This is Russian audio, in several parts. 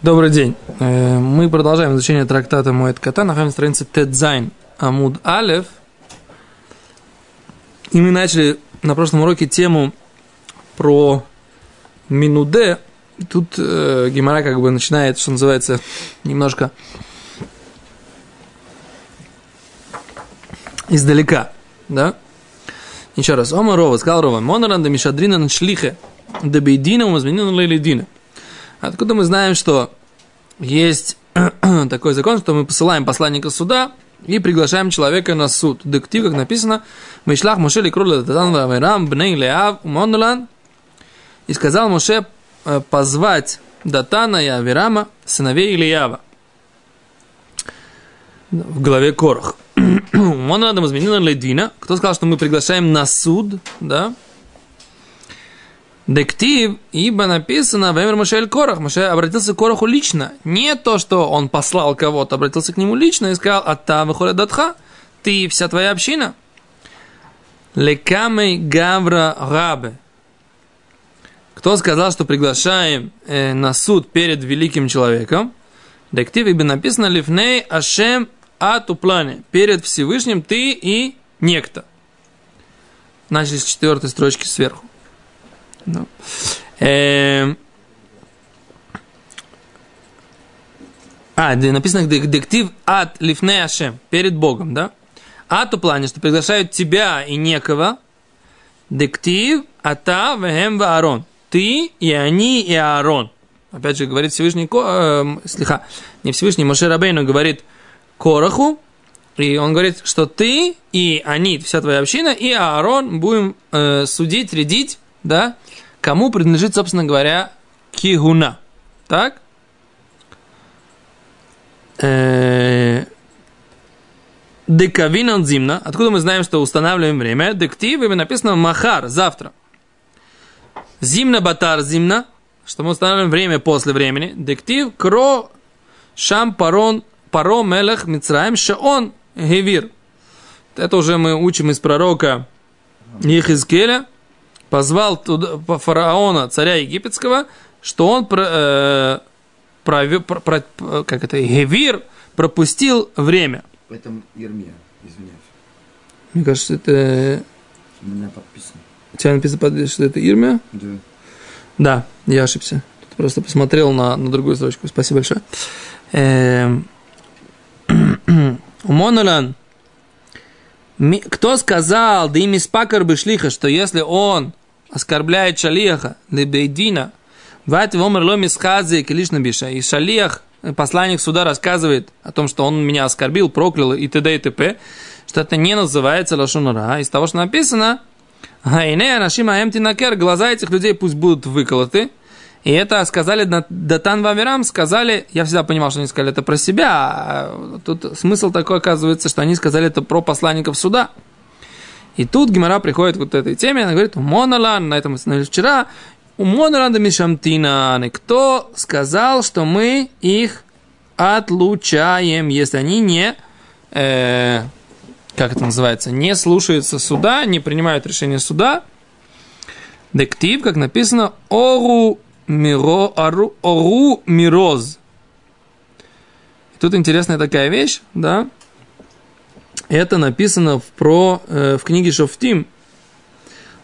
Добрый день. Э, мы продолжаем изучение трактата Моэд Катан. Находимся на странице ט"ז עמוד א'. И мы начали на прошлом уроке тему про מנודה. Тут э, Гемара как бы начинает, что называется, немножко издалека. Да? Еще раз. אמר רבא, сказал Рова. מנא לן דמשדרינן שליחא. Да бейдина умазменина лейлидина. Откуда мы знаем, что есть такой закон, что мы посылаем посланника суда и приглашаем человека на суд. Дектив, как написано, Мишлах Моше ликрула Татан Вавирам Бней Леав Умондалан. И сказал Моше э, позвать Датана и Авирама, сыновей Ильява. В главе Корах. Монадам изменил Ледина. Кто сказал, что мы приглашаем на суд, да? Дектив, ибо написано, Вемер Мошель Корах, Моше обратился к Кораху лично. Не то, что он послал кого-то, обратился к нему лично и сказал, Ата выходит датха, ты вся твоя община. Лекамей Гавра Рабе. Кто сказал, что приглашаем э, на суд перед великим человеком? Дектив, ибо написано, Лифней Ашем Атуплане. Перед Всевышним ты и некто. Начали с четвертой строчки сверху. Ну. Эм. А, написано дектив от лифне перед Богом, да? А то плане, что приглашают тебя и некого. Дектив ата вехем Аарон. Ты и они и Аарон. Опять же, говорит Всевышний, э, слегка, не Всевышний, Моше Рабейну говорит Короху, и он говорит, что ты и они, вся твоя община, и Аарон будем э, судить, рядить, да, кому принадлежит, собственно говоря, кигуна. Так? Э, Декавинон зимна. Откуда мы знаем, что устанавливаем время? Дектив, написано махар, завтра. Зимна батар зимна, что мы устанавливаем время после времени. Дектив кро шам парон паро мелех мицраем шаон гевир. Это уже мы учим из пророка Ехизкеля, позвал туда, фараона, царя египетского, что он про, э, про, про, про, как это, Гевир пропустил время. В этом Ермия, извиняюсь. Мне кажется, это... У меня подписано. У тебя написано, что это Ирмия? Да. Да, я ошибся. Тут просто посмотрел на, на другую строчку. Спасибо большое. Эм, Монолан. Кто сказал, да ими спакар бы шлиха, что если он оскорбляет шалиаха, лебейдина, вать вомер ломи схази килишна биша, и шалиах, посланник суда рассказывает о том, что он меня оскорбил, проклял и т.д. и т.п., что это не называется лошонара. Из того, что написано, Хайне, Нашима Эмтинакер, глаза этих людей пусть будут выколоты. И это сказали Датан Ваверам, сказали, я всегда понимал, что они сказали это про себя, а тут смысл такой оказывается, что они сказали это про посланников суда. И тут Гимара приходит к вот этой теме, она говорит, Монолан, на этом мы остановились вчера, у Монолан да Мишамтина, кто сказал, что мы их отлучаем, если они не, э, как это называется, не слушаются суда, не принимают решение суда. Дектив, как написано, Ору Миро, Ору, Ору Мироз. Тут интересная такая вещь, да, это написано в, про, э, в книге Шофтим.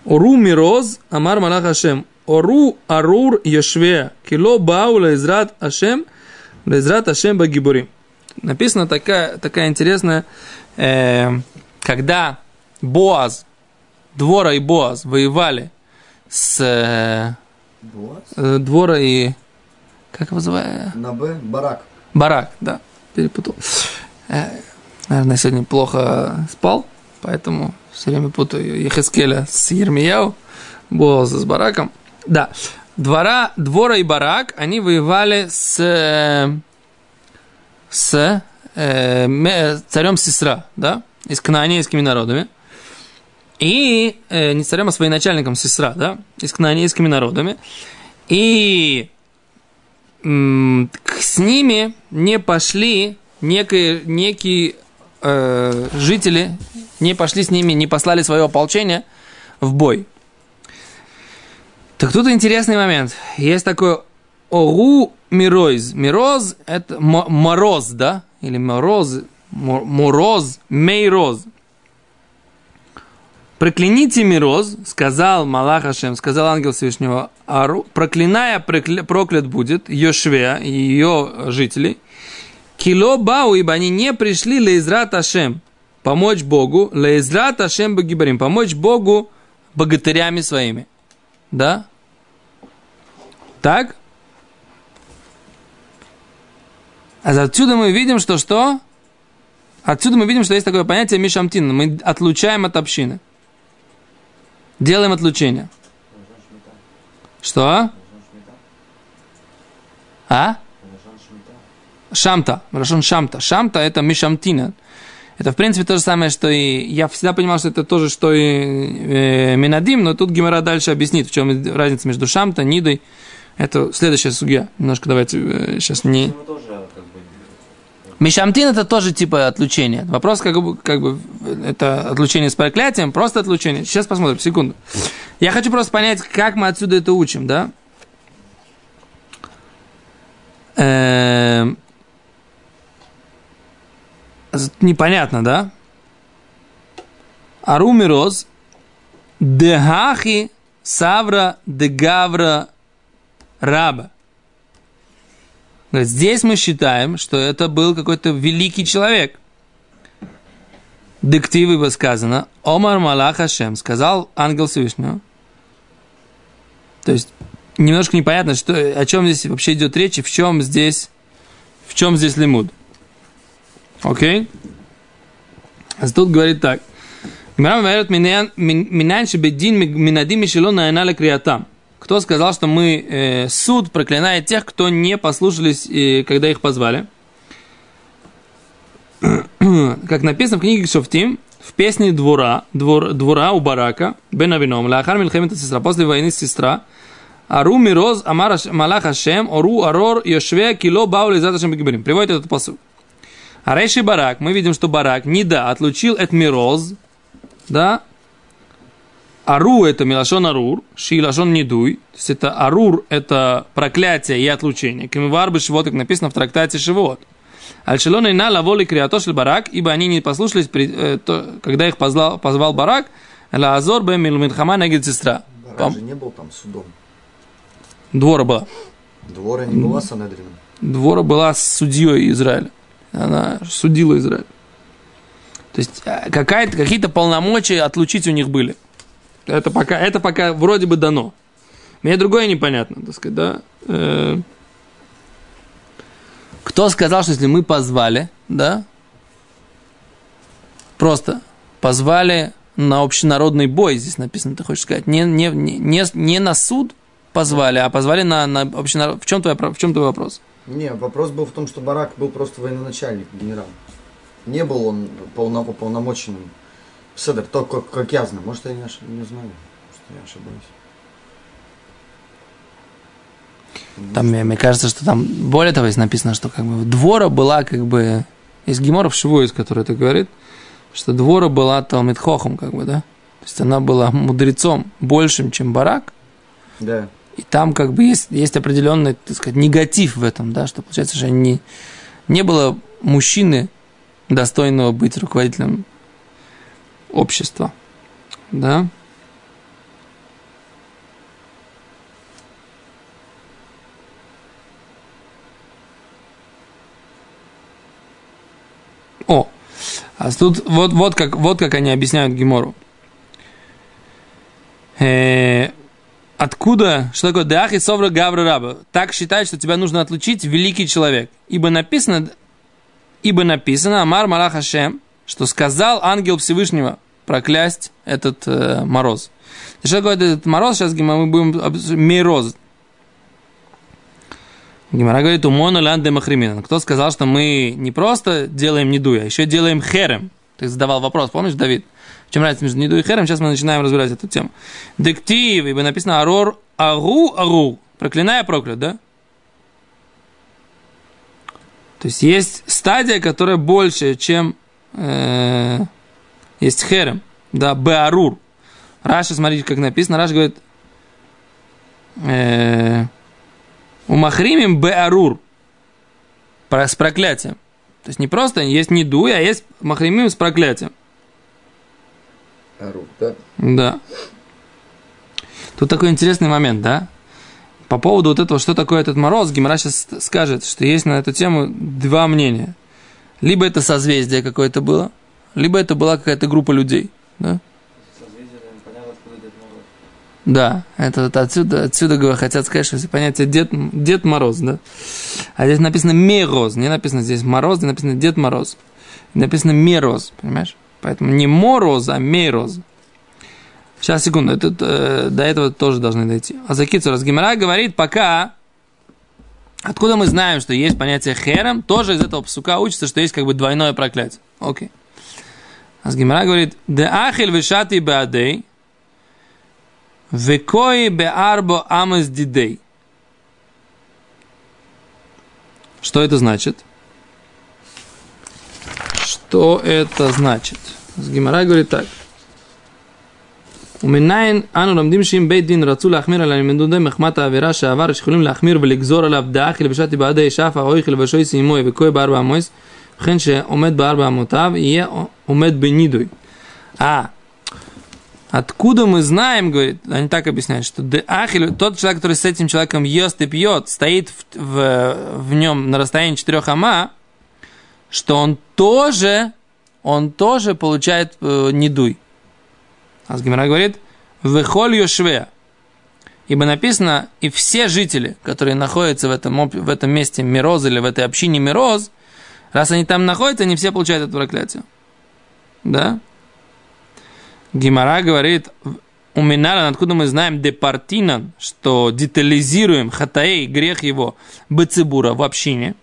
Ору мироз, амар малах Ашем. Ору арур ешве, кило бау лезрат Ашем, лезрат Ашем багибурим. Написано такая, такая интересная, э, когда Боаз, Двора и Боаз воевали с э, э, Двора и... Как его называют? На Б. Барак. Барак, да, перепутал. Э, Наверное, сегодня плохо спал, поэтому все время путаю Ехескеля с Ермияу, Боаза с Бараком. Да, двора, Двора и Барак, они воевали с, с э, царем Сестра, да, и с кананейскими народами. И э, не царем, а с военачальником Сестра, да, и с кананейскими народами. И м- с ними не пошли некий, некий э, жители не пошли с ними, не послали свое ополчение в бой. Так тут интересный момент. Есть такой Ору миройз. Мироз – это мо- мороз, да? Или мороз, мо- мороз, мейроз. Прокляните мироз, сказал Малах Ашем, сказал ангел Всевышнего, Ару, проклиная прокля- проклят будет ее швея и ее жителей, кило бау, ибо они не пришли леизрат Ашем, помочь Богу, леизрат Ашем багибарим, помочь Богу богатырями своими. Да? Так? А отсюда мы видим, что что? Отсюда мы видим, что есть такое понятие мишамтин. Мы отлучаем от общины. Делаем отлучение. Что? А? Шамта. Рашон Шамта. Шамта это мишамтина. Это, в принципе, то же самое, что и... Я всегда понимал, что это тоже, что и э, Минадим, но тут Гимара дальше объяснит, в чем разница между Шамта, Нидой. Это следующая судья. Немножко давайте э, сейчас не... Как бы Мишамтин это тоже типа отлучение. Вопрос как бы, как бы это отлучение с проклятием, просто отлучение. Сейчас посмотрим, секунду. Я хочу просто понять, как мы отсюда это учим, да? Эм, Непонятно, да? Арумироз дехахи савра дегавра раба. Здесь мы считаем, что это был какой-то великий человек. Дективы бы сказано, Омар Малах Хашем, сказал ангел Всевышнего. То есть, немножко непонятно, что, о чем здесь вообще идет речь, и в чем здесь, в чем здесь лимуд. Окей? А тут говорит так. Кто сказал, что мы э, суд проклинает тех, кто не послушались, э, когда их позвали? как написано в книге Шофтим, в песне двора, двор, двора у барака, Бен Авином, Лахар Мильхемет сестра, после войны сестра, Ару Мироз Амар Малах Ашем, Ору Арор Йошве Кило Баули Заташем Бегибрим. Приводит этот посыл. А Рейши Барак, мы видим, что Барак не да, отлучил от Мироз, да, Ару это Милашон Арур, Шилашон Недуй, то есть это Арур это проклятие и отлучение. Кемивар бы Шивот, как написано в трактате Шивот. Альшелон Ина лаволи криатошель барак, ибо они не послушались, э, когда их позвал, позвал барак, Лаазор бе милмитхама негид сестра. Барак же не был там судом. Двора была. Двора не была Санедрином. Двора была судьей Израиля. Она судила Израиль. То есть э, какая-то, какие-то полномочия отлучить у них были. Это пока, это пока вроде бы дано. Мне другое непонятно, так сказать, да. Э, Кто сказал, что если мы позвали, да, просто позвали на общенародный бой, здесь написано, ты хочешь сказать, не, не, не, не, на суд позвали, а позвали на, на общенарод... В чем, твой, в чем твой вопрос? Не, вопрос был в том, что Барак был просто военачальник, генерал. Не был он полно, полномоченным. Седер, то, как, как я знаю. Может, я не, ош... не знаю. Может, я ошибаюсь. Там, мне, мне кажется, что там, более того, есть написано, что как бы двора была как бы, из Геморов Шивуис, который это говорит, что двора была Талмитхохом, как бы, да? То есть она была мудрецом большим, чем Барак, Да. И там как бы есть, есть определенный, так сказать, негатив в этом, да, что получается, что не, не было мужчины, достойного быть руководителем общества, да? О, а тут вот, вот, как, вот как они объясняют Гемору. Э, откуда, что такое Деах и Совра Гавра Раба? Так считают, что тебя нужно отлучить великий человек. Ибо написано, ибо написано, Амар Малах Хашем, что сказал ангел Всевышнего проклясть этот э, мороз. Что такое этот мороз? Сейчас мы будем мироз. Гимара говорит, умона лянде махримина. Кто сказал, что мы не просто делаем неду, а еще делаем херем? Ты задавал вопрос, помнишь, Давид? Чем разница между неду и херем? Сейчас мы начинаем разбирать эту тему. Дектив, ибо написано арор агу ару. Проклиная проклят, да? То есть есть стадия, которая больше, чем э, есть херем, да, беарур. Раша, смотрите, как написано, Раша говорит, э, У махримим беарур. С проклятием. То есть не просто есть не дуй, а есть махримим с проклятием. Да? Да. Тут такой интересный момент, да? По поводу вот этого, что такое этот мороз, Гимара сейчас скажет, что есть на эту тему два мнения. Либо это созвездие какое-то было, либо это была какая-то группа людей. Да, Созвездие, наверное, понятно, откуда Дед Мороз. да это вот отсюда, отсюда говорят, хотят сказать, что все понятие Дед, Дед Мороз, да? А здесь написано Мороз, не написано здесь Мороз, здесь написано Дед Мороз. Написано Мороз, понимаешь? Поэтому не Мороз, а Мороз. Сейчас, секунду, это, э, до этого тоже должны дойти. А за Кицу Гимара говорит, пока... Откуда мы знаем, что есть понятие херем, тоже из этого псука учится, что есть как бы двойное проклятие. Окей. А с Гимара говорит, де ахиль вишати беадей, векои беарбо амес дидей. Что это значит? Что это значит? С Гимара говорит так. ומניין אנו לומדים שאם בית דין רצו להחמיר על המדודי מחמת העבירה שעבר שיכולים להחמיר ולגזור עליו דאחי לבשתי בעדי שפה או איכי לבשוי סיימוי וכוי בארבע אמויס וכן שעומד בארבע אמותיו יהיה עומד בנידוי. А, откуда мы знаем, говорит, они так объясняют, что деахиль, тот человек, который с этим человеком ест и пьет, стоит в, в, в нем на расстоянии четырех ама, что он тоже, он тоже получает э, недуй. А Гимара говорит, «Вехоль йошве». Ибо написано, и все жители, которые находятся в этом, в этом месте Мироз или в этой общине Мироз, раз они там находятся, они все получают это проклятие. Да? Гимара говорит, у Минара, откуда мы знаем департинан, что детализируем хатаэй, грех его, бецибура в общине.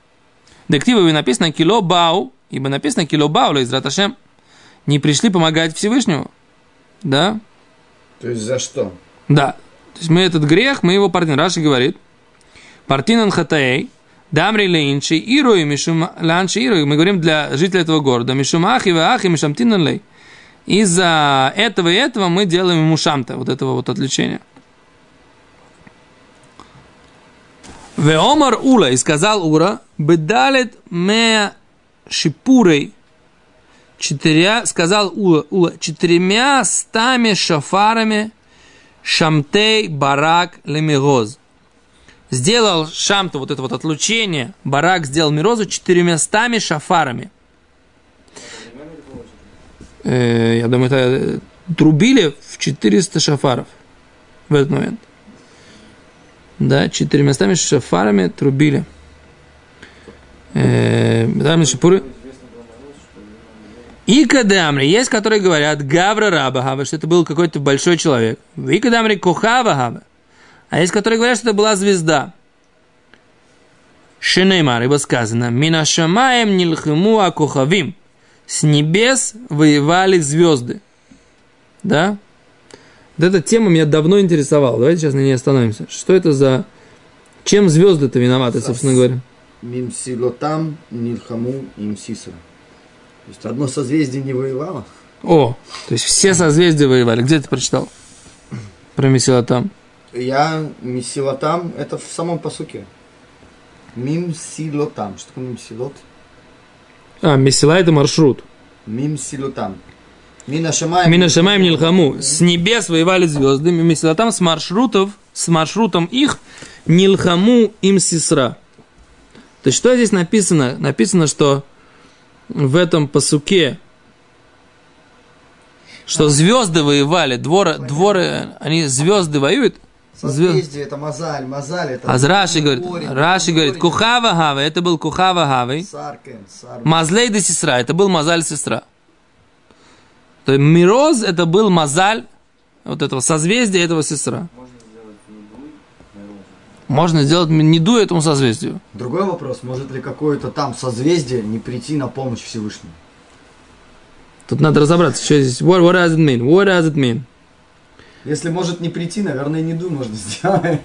Дективы написано кило бау, ибо написано кило бау, из раташем, не пришли помогать Всевышнему. Да? То есть за что? Да. То есть мы этот грех, мы его партнер. Раши говорит, партинан хатаэй, дамри лейнши, ируи, мишум ланши ируи. Мы говорим для жителей этого города, мишум ахи, ахи, мишам тинан лей. Из-за этого и этого мы делаем ему шамта, вот этого вот отвлечения. Веомар Ула, и сказал Ура, бедалет ме шипурей, четыря, сказал Ула, Ула, четырьмя стами шафарами шамтей барак лемироз. Сделал шамту, вот это вот отлучение, барак сделал мирозу четырьмя стами шафарами. Э, я думаю, это трубили в 400 шафаров в этот момент. Да, четырьмя стами шафарами трубили. Э, да, шипуры. И кадамри, есть, которые говорят Гавра Раба Хава, что это был какой-то большой человек. И кадамри Кухава Хава. А есть, которые говорят, что это была звезда. Шинеймар, ибо сказано, Минашамаем нилхему акухавим. С небес воевали звезды. Да? Вот эта тема меня давно интересовала. Давайте сейчас на ней остановимся. Что это за... Чем звезды-то виноваты, собственно говоря? Мимсилотам, Нильхаму, Имсисра. То есть одно созвездие не воевало? О, то есть все созвездия воевали. Где ты прочитал? Про Месилатам. Я Мисилотам, это в самом посуке. Мимсилотам. Что такое Мимсилот? А, Месила это маршрут. Мимсилотам. Мина Шамаем. Мина Шамаем Нилхаму. С небес воевали звезды. Месилатам с маршрутов, с маршрутом их Нилхаму им сестра. То есть что здесь написано? Написано, что в этом посуке, что звезды воевали, дворы, дворы, они звезды воюют. Созвездие, это Мазаль, Мазаль, это... А Раши говорит, корень, Раши говорит. Кухава Хава, это был Кухава Сар... Мазлей де сестра, это был Мазаль сестра. То есть Мироз это был Мазаль вот этого созвездия этого сестра. Можно сделать неду этому созвездию. Другой вопрос, может ли какое-то там созвездие не прийти на помощь Всевышнему? Тут надо разобраться, что здесь. What, what does it mean? What does it mean? Если может не прийти, наверное, не ду можно сделать.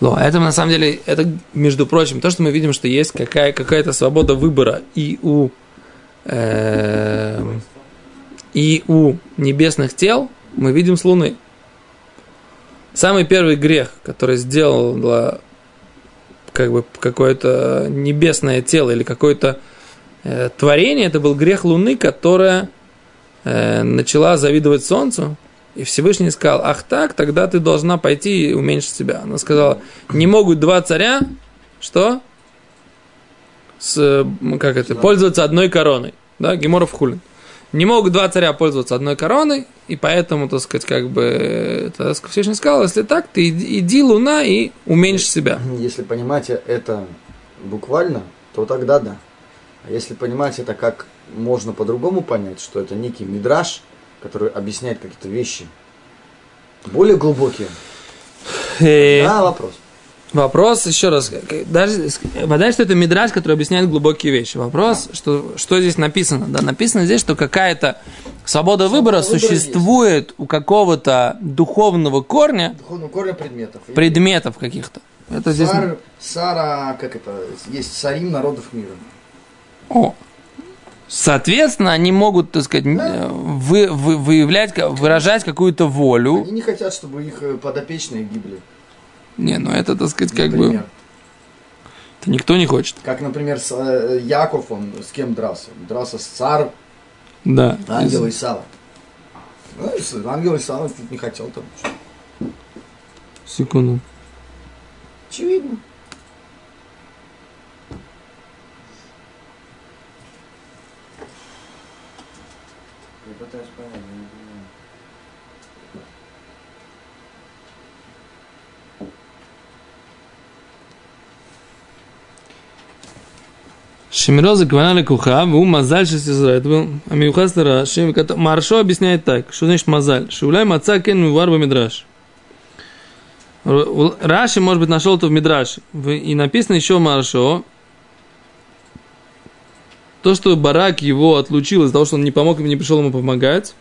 Но это на самом деле, это, между прочим, то, что мы видим, что есть какая, какая-то свобода выбора и у, эм, и у небесных тел, мы видим с Луны. Самый первый грех, который сделала как бы какое-то небесное тело или какое-то э, творение, это был грех Луны, которая э, начала завидовать Солнцу, и Всевышний сказал, ах так, тогда ты должна пойти и уменьшить себя. Она сказала, не могут два царя, что? С, как это, пользоваться одной короной. Да, Геморов Хулин. Не могут два царя пользоваться одной короной, и поэтому, так сказать, как бы, так сказать, Всевышний сказал, если так, ты иди, иди луна и уменьши себя. Если понимать это буквально, то тогда да. А если понимать это как можно по-другому понять, что это некий мидраж, который объясняет какие-то вещи более глубокие, Э, да, вопрос. Вопрос, еще раз, даже, что это мидраж, который объясняет глубокие вещи. Вопрос, что, что здесь написано? Да, написано здесь, что какая-то свобода выбора выбора существует у какого-то духовного корня, Духовного корня предметов. Предметов каких-то. Это здесь... Сар, Сара, как это, есть сарим народов мира. О. Соответственно, они могут, так сказать, э, вы, вы- выявлять, выражать какую-то волю. Они не хотят, чтобы их э, подопечные гибли. Не, ну это, так сказать, как бы... например. Это никто не хочет. Как, например, с, э, Яков, он с кем дрался? Дрался с царь, Да. ангела Исава. Ну, ангел Исава не хотел там. Секунду. Очевидно. Я пытаюсь понять, я не понимаю. Шемироза Кванали Куха, у Мазаль Шесизра. Это был Амиухас Раши. Маршо объясняет так. Что значит Мазаль? Шулай Маца Кен Миварба Мидраш. Раши, может быть, нашел это в Мидраше. И написано еще Маршо, то, что Барак его отлучил из-за того, что он не помог ему, не пришел ему помогать,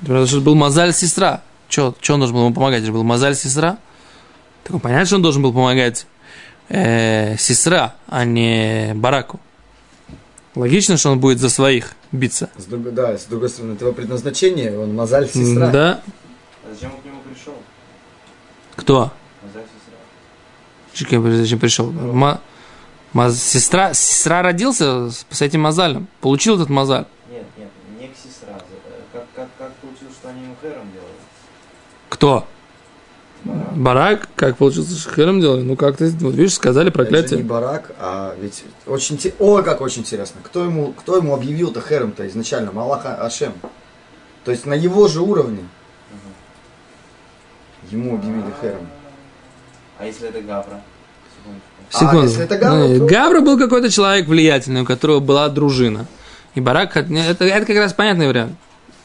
потому что был Мазаль сестра. Че, че он должен был ему помогать? Это был Мазаль сестра. Так понятно, что он должен был помогать э, сестра, а не Бараку. Логично, что он будет за своих биться. С другой, да, с другой стороны, это его предназначение, он мозаль сестра. Да. А зачем он к нему пришел? Кто? Назад сестра. Зачем пришел? Ма- ма- сестра, сестра родился с, с этим мозалем. Получил этот мозаль. Нет, нет, не к сестра. Э, Как, как, как получилось, что они ему хером делали? Кто? Барак? Как получился шахером делали? Ну, как-то, вот видишь, сказали Это же не проклятие. барак, а ведь очень, те- ой, как очень интересно. Кто ему, кто ему объявил-то херем-то изначально? Малаха Ашем. То есть на его же уровне ему объявили херем. А если это Гавра? А, Секунду. если это Гавра, Ну, то- Гавра был какой-то человек влиятельный, у которого была дружина. И Барак, это, это как раз понятный вариант.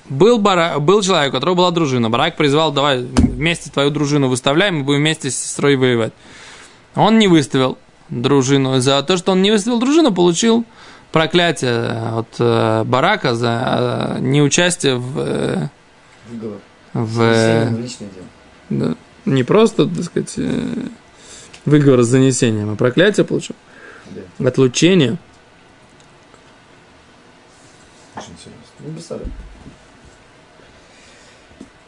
Был, бара, был человек, у которого была дружина. Барак призвал, давай вместе твою дружину выставляем, мы будем вместе с сестрой воевать. Он не выставил дружину. За то, что он не выставил дружину, получил проклятие от э, Барака за э, неучастие в, э, Выговор. в, да, не просто, так сказать, э, выговор с занесением, а проклятие получил. Да, Отлучение. очень представляю. Кабала.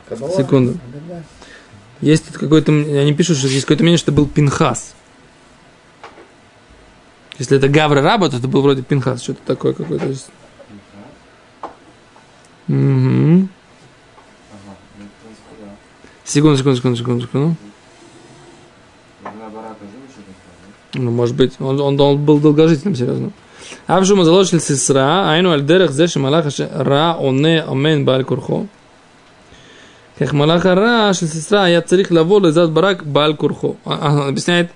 Секунду. Есть тут какой-то, они пишут, что есть какое-то мнение, что был Пинхас. Если это Гавра Раба, то это был вроде Пинхас, что-то такое какое-то. есть. Да. Секунду, секунду, секунду, секунду, секунду. Ну, может быть, он, он, он был долгожителем, серьезно. Авшума заложил сестра, айну альдерах зеши малаха ше ра оне омен баль курхо. Как малаха ра, что сестра, я царих лаво лезат барак баль курхо. А- а, Он объясняет,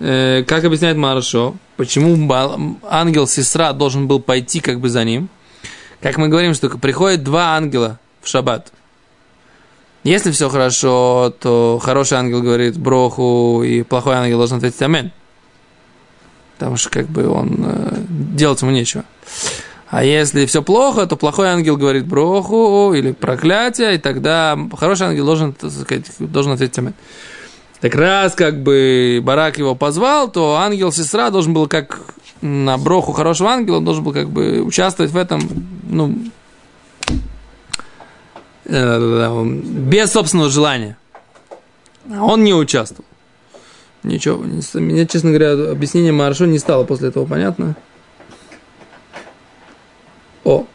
э, как объясняет Маршо, почему бал- ангел-сестра должен был пойти как бы за ним. Как мы говорим, что приходят два ангела в шаббат. Если все хорошо, то хороший ангел говорит броху, и плохой ангел должен ответить амен. Потому что как бы он э, делать ему нечего. А если все плохо, то плохой ангел говорит броху или проклятие, и тогда хороший ангел должен, так сказать, должен ответить амен. Так раз как бы Барак его позвал, то ангел-сестра должен был как на броху хорошего ангела, он должен был как бы участвовать в этом, ну, э, без собственного желания. А он не участвовал. Ничего, мне, честно говоря, объяснение Маршо не стало после этого понятно. О.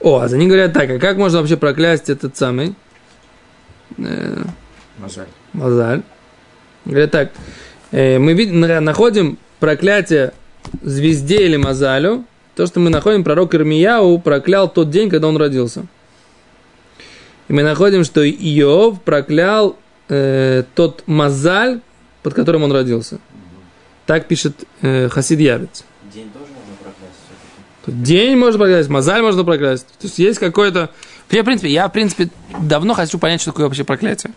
О, а они говорят так, а как можно вообще проклясть этот самый э, Мазаль. Мазаль? Говорят так, э, мы видим, на- находим проклятие звезде или Мазалю, то, что мы находим, пророк Ирмияу проклял тот день, когда он родился. И мы находим, что Иов проклял э, тот Мазаль, под которым он родился. Так пишет э, Хасид Явец. День тоже можно проклясть все-таки. Тут День можно проклясть, мозаль можно проклясть. То есть есть какое-то... Я, в принципе, я, в принципе, давно хочу понять, что такое вообще проклятие.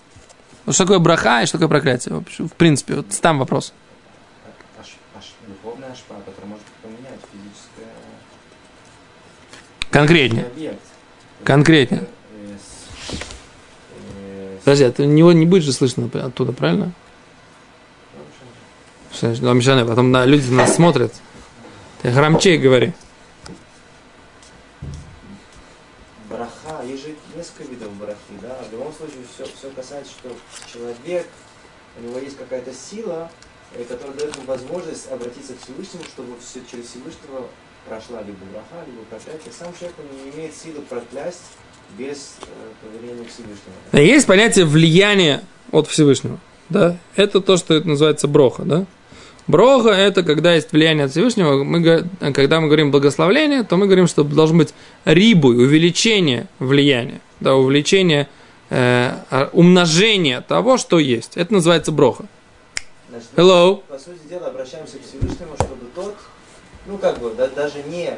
Что такое браха и что такое проклятие. Вообще, В принципе, вот там вопрос. Конкретнее. Конкретнее. Подожди, а него не будет же слышно оттуда, правильно? ну, Мишаня, потом на, люди нас смотрят. Ты громче говори. Браха, есть же несколько видов брахи, да. В любом случае, все, все касается, что человек, у него есть какая-то сила, э, которая дает ему возможность обратиться к Всевышнему, чтобы все через Всевышнего прошла либо браха, либо проклятие. Сам человек не имеет силы проклясть без э, повеления Всевышнего. Есть понятие влияния от Всевышнего. Да? Это то, что называется броха. Да? Броха – это когда есть влияние от Всевышнего. Мы, когда мы говорим благословление, то мы говорим, что должно быть рибуй, увеличение влияния. Да, увеличение, э, а, умножение того, что есть. Это называется броха. Значит, мы, Hello. по сути дела, обращаемся к Всевышнему, чтобы тот, ну как бы, да- даже не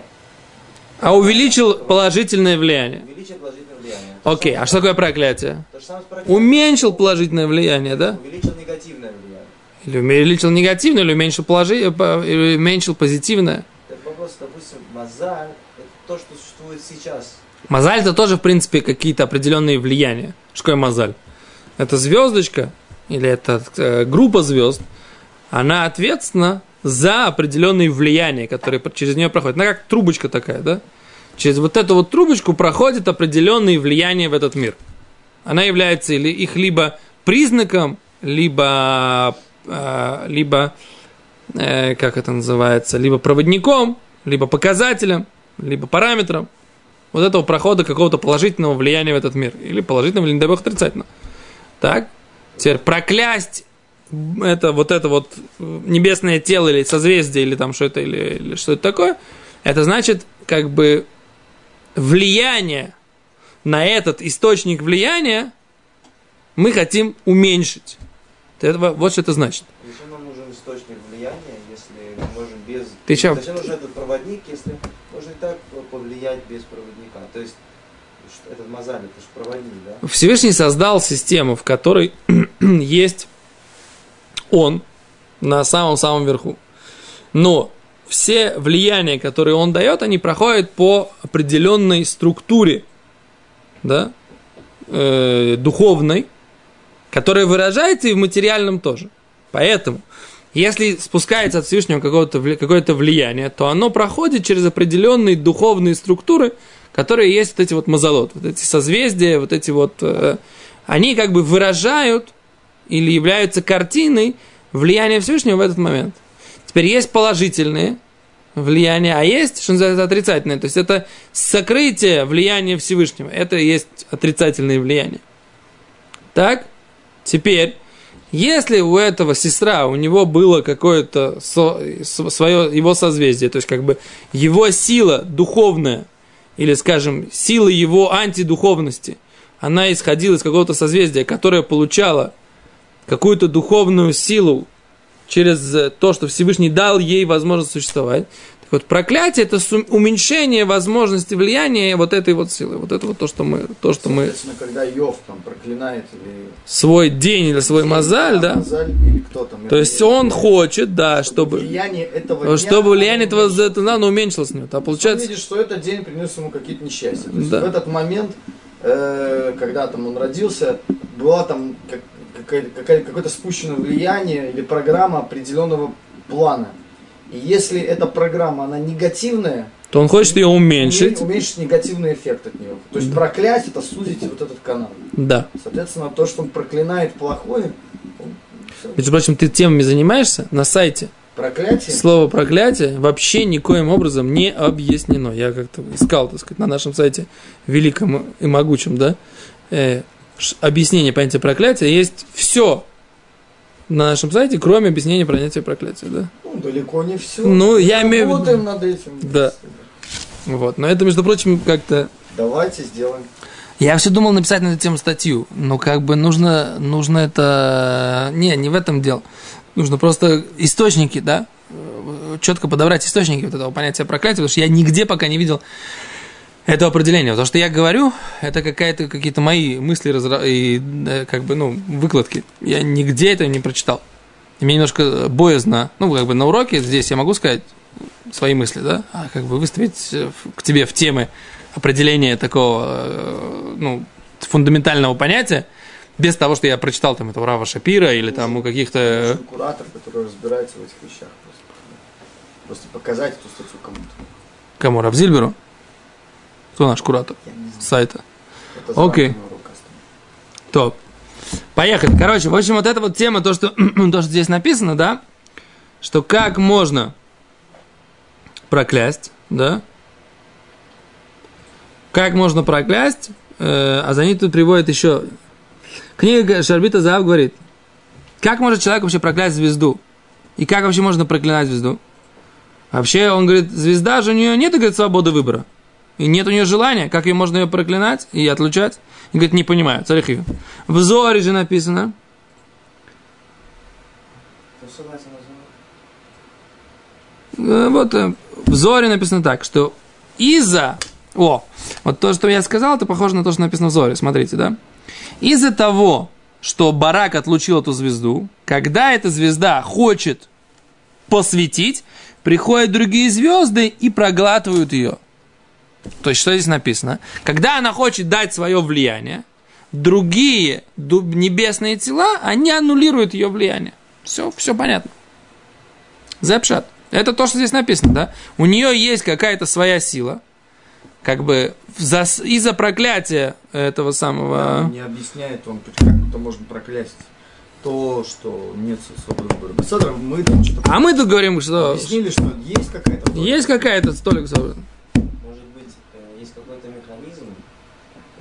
А увеличил положительное влияние. увеличить положительное влияние. Окей, а что такое проклятие? То же самое с проклятием. Уменьшил положительное влияние, да? Увеличил негативное влияние. Или увеличил негативное, или уменьшил, положи, э, или уменьшил позитивное. Это вопрос, допустим, мозаль, это то, что существует сейчас. Мозаль это тоже, в принципе, какие-то определенные влияния. Что такое мозаль? Это звездочка, или это э, группа звезд, она ответственна за определенные влияния, которые через нее проходят. Она как трубочка такая, да? Через вот эту вот трубочку проходят определенные влияния в этот мир. Она является или их либо признаком, либо, э, либо э, как это называется, либо проводником, либо показателем, либо параметром вот этого прохода какого-то положительного влияния в этот мир. Или положительного, или, не дай бог, отрицательного. Так? Теперь проклясть это вот это вот небесное тело или созвездие, или там что это, или, или что это такое, это значит как бы влияние на этот источник влияния мы хотим уменьшить. Это, вот что это значит. Зачем нам нужен источник влияния, если мы можем без... Ты чё? Зачем нужен этот проводник, если можно и так повлиять без проводника? То есть, этот мозаль, это же проводник, да? Всевышний создал систему, в которой есть он на самом-самом верху. Но все влияния, которые он дает, они проходят по определенной структуре, да, э, духовной, которая выражается и в материальном тоже. Поэтому, если спускается от Всевышнего какое-то, какое-то влияние, то оно проходит через определенные духовные структуры, которые есть вот эти вот мазолот, вот эти созвездия, вот эти вот, э, они как бы выражают или являются картиной влияния Всевышнего в этот момент. Теперь есть положительные влияния, а есть, что называется, отрицательные. То есть это сокрытие влияния Всевышнего. Это и есть отрицательные влияния. Так? Теперь, если у этого сестра, у него было какое-то со- свое его созвездие, то есть как бы его сила духовная, или, скажем, сила его антидуховности, она исходила из какого-то созвездия, которое получало какую-то духовную силу через то, что Всевышний дал ей возможность существовать. Вот, проклятие – это уменьшение возможности влияния вот этой вот силы. Вот это вот то, что мы, то, что мы когда Йов там проклинает или... свой день или свой мозаль, да, Мазаль или кто там. то есть он хочет, да, чтобы, Влияние этого дня, чтобы влияние этого, оно уменьшилось. А Он получается, видит, что этот день принес ему какие-то несчастья. То есть в этот момент, э, когда там он родился, была там какое-то спущенное влияние или программа определенного плана. И если эта программа, она негативная, то он хочет ее уменьшить. Уме- Уменьшить негативный эффект от него. То есть проклять это сузить вот этот канал. Да. Соответственно, то, что он проклинает плохое, он- всё. Между прочим, ты темами занимаешься на сайте. проклятие. Слово проклятие вообще никоим образом не объяснено. Я как-то искал, так сказать, на нашем сайте великом и могучем, да, э, объяснение понятия проклятия. Есть все на нашем сайте, кроме объяснения понятия проклятия, да. Ну, далеко не все. Ну, я имею в виду- Работаем над этим. Да. Вот. Но это, между прочим, как-то Давайте сделаем. Я все думал написать на эту тему статью, но как бы нужно, нужно это... Не, не в этом дело. Нужно просто источники, да, четко подобрать источники вот этого понятия проклятия, потому что я нигде пока не видел этого определения. То, что я говорю, это какая-то, какие-то мои мысли и э, как бы, ну, выкладки. Я нигде это не прочитал. И мне немножко боязно, ну, как бы на уроке здесь я могу сказать свои мысли, да, а как бы выставить э, к тебе в темы определение такого, э, ну, фундаментального понятия, без того, что я прочитал там этого Рава Шапира или там у каких-то... Куратор, который разбирается в этих вещах. Просто, просто показать эту статью кому-то. Кому? Равзильберу? Кто наш куратор сайта? Окей. Топ. Поехали. Короче, в общем, вот эта вот тема, то, что, то, что здесь написано, да, что как можно проклясть, да, как можно проклясть, э, а за ним тут приводит еще... Книга Шарбита Заав говорит, как может человек вообще проклясть звезду? И как вообще можно проклинать звезду? Вообще, он говорит, звезда же у нее нет, говорит, свободы выбора. И нет у нее желания, как ее можно ее проклинать и отлучать. И говорит, не понимаю, царь ее. В Зоре же написано, э, вот э, в Зоре написано так, что из-за, о, вот то, что я сказал, это похоже на то, что написано в Зоре, смотрите, да? Из-за того, что Барак отлучил эту звезду, когда эта звезда хочет посветить, приходят другие звезды и проглатывают ее. То есть, что здесь написано? Когда она хочет дать свое влияние, другие небесные тела, они аннулируют ее влияние. Все, все понятно. Зепшат. Это то, что здесь написано, да? У нее есть какая-то своя сила, как бы за- из-за проклятия этого самого... Не объясняет он, как это можно проклясть то, что нет свободы выбора. Мы А мы тут говорим, что объяснили, что есть какая-то... есть какая-то столик свободы. Может быть, э, есть какой-то механизм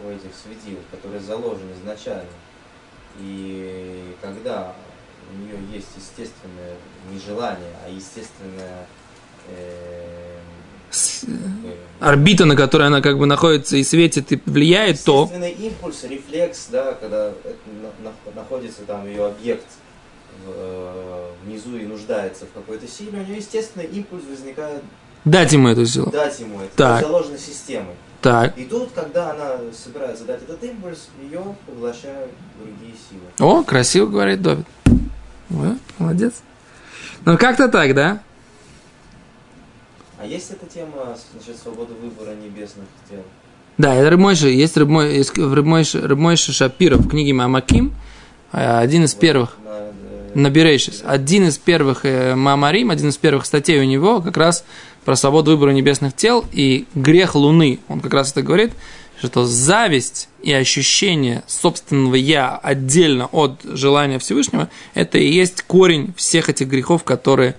у этих светил, который заложен изначально. И когда у нее есть естественное не желание, а естественное э, Орбита, на которой она как бы находится и светит, и влияет, то... естественный импульс, рефлекс, да, когда находится там ее объект э, внизу и нуждается в какой-то силе, у нее естественный импульс возникает Дать ему эту силу. дать ему это, Так. это заложено системой. Так. И тут, когда она собирается дать этот импульс, ее поглощают другие силы. О, красиво говорит Довид. О, молодец. Ну, как-то так, да? А есть эта тема насчет свободы выбора небесных тел? Да, это Рыбмойша, есть Рыбмой- есть в Рыбмойше, Рыбмойше Шапира в книге Мамаким, э, один из первых, На, на Берейшис, один из первых э, Мамарим, один из первых статей у него как раз про свободу выбора небесных тел и грех Луны. Он как раз это говорит, что зависть и ощущение собственного «я» отдельно от желания Всевышнего, это и есть корень всех этих грехов, которые...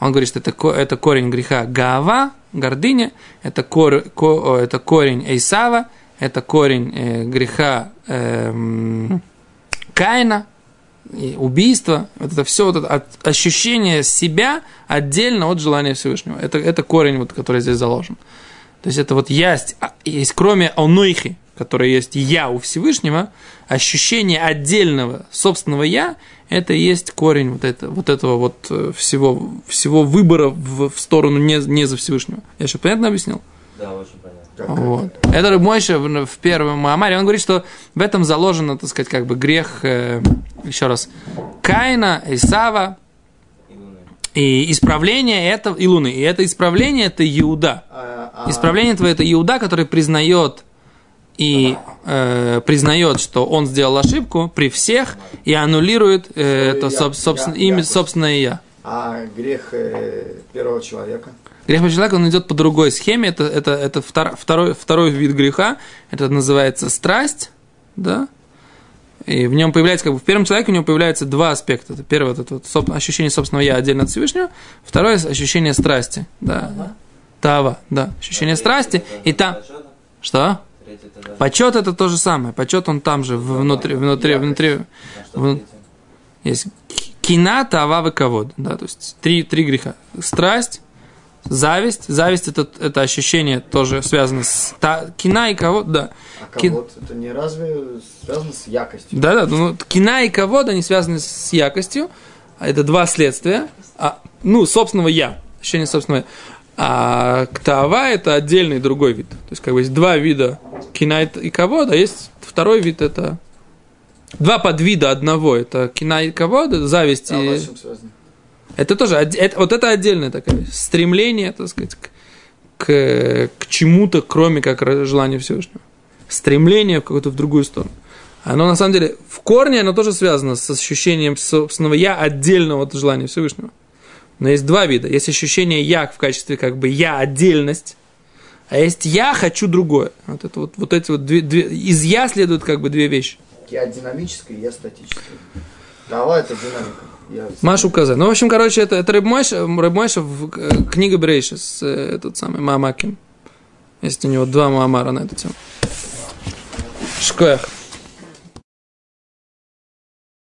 Он говорит, что это, это корень греха Гава, гордыня, это, кор- ко- это корень Эйсава, это корень э, греха эм, Каина, убийство, это все вот это от- ощущение себя отдельно от желания Всевышнего. Это, это корень, вот, который здесь заложен. То есть это вот есть, а, есть кроме онойхи, которое есть я у Всевышнего, ощущение отдельного собственного я, это и есть корень вот, это, вот этого вот э, всего, всего выбора в, в сторону не, не за Всевышнего. Я еще понятно объяснил? Да, очень Вот. Это Рыбмойша в, в первом Маамаре. Он говорит, что в этом заложено, так сказать, как бы грех, э, еще раз, Каина, Исава, И исправление это, и Луны. И это исправление, это Иуда. А- а- Исправление твое это Иуда, который признает и э, признает, что он сделал ошибку при всех и аннулирует э, это соб- собственно, имя собственное я. А грех э, первого человека? Грех по человеку, он идет по другой схеме. Это, это, это втор, второй, второй вид греха. Это называется страсть, да, и в нем появляется, как бы в первом человеке у него появляется два аспекта. Это первое, это вот соб, ощущение собственного я отдельно от Всевышнего. Второе, ощущение страсти. Да. Тава, да. Ощущение страсти. И там... Что? Почет это то же самое. Почет он там же, внутри, внутри, внутри. В... Есть кина, тава, ковод. Да, то есть три, три греха. Страсть, зависть. Зависть это, это ощущение тоже связано с та, кина и кого, да. А кого это не разве связано с якостью? Да, да, ну, кина и кого они связаны с якостью. А Это два следствия. А, ну, собственного я. Ощущение собственного я. А ктава это отдельный другой вид. То есть, как бы есть два вида кина и кого, да, есть второй вид это два подвида одного. Это кина и кого, да, зависть А и... Это тоже, это, вот это отдельное такое стремление, так сказать, к, к, к чему-то, кроме как желания Всевышнего. Стремление в какую-то в другую сторону. Оно на самом деле в корне оно тоже связано с ощущением собственного я отдельного от желания Всевышнего. Но есть два вида. Есть ощущение я в качестве как бы я отдельность, а есть я хочу другое. Вот это вот, вот эти вот две, две- из я следуют как бы две вещи. Я динамический, я статический. Тава это динамика. Машу указать. Ну, в общем, короче, это, это Рыбмойша, Рыбмойша в э, книга Брейша с э, этот самый Маамаким. Есть у него два Маамара на эту тему. Шкоях.